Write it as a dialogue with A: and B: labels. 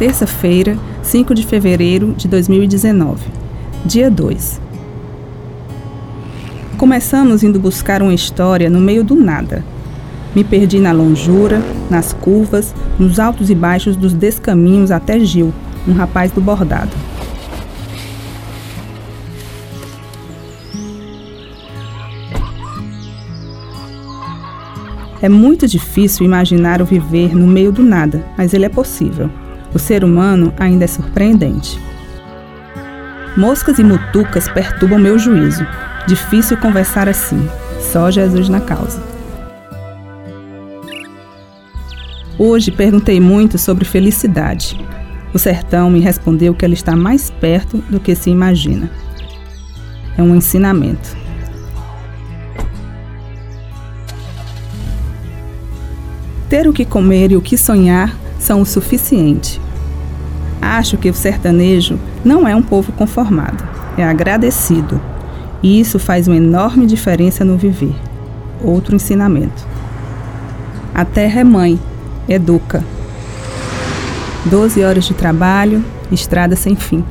A: Terça-feira, 5 de fevereiro de 2019. Dia 2. Começamos indo buscar uma história no meio do nada. Me perdi na longura, nas curvas, nos altos e baixos dos descaminhos até Gil, um rapaz do bordado. É muito difícil imaginar o viver no meio do nada, mas ele é possível. O ser humano ainda é surpreendente. Moscas e mutucas perturbam meu juízo. Difícil conversar assim. Só Jesus na causa. Hoje perguntei muito sobre felicidade. O sertão me respondeu que ela está mais perto do que se imagina. É um ensinamento. Ter o que comer e o que sonhar são o suficiente. Acho que o sertanejo não é um povo conformado, é agradecido. E isso faz uma enorme diferença no viver. Outro ensinamento. A terra é mãe, educa. Doze horas de trabalho, estrada sem fim.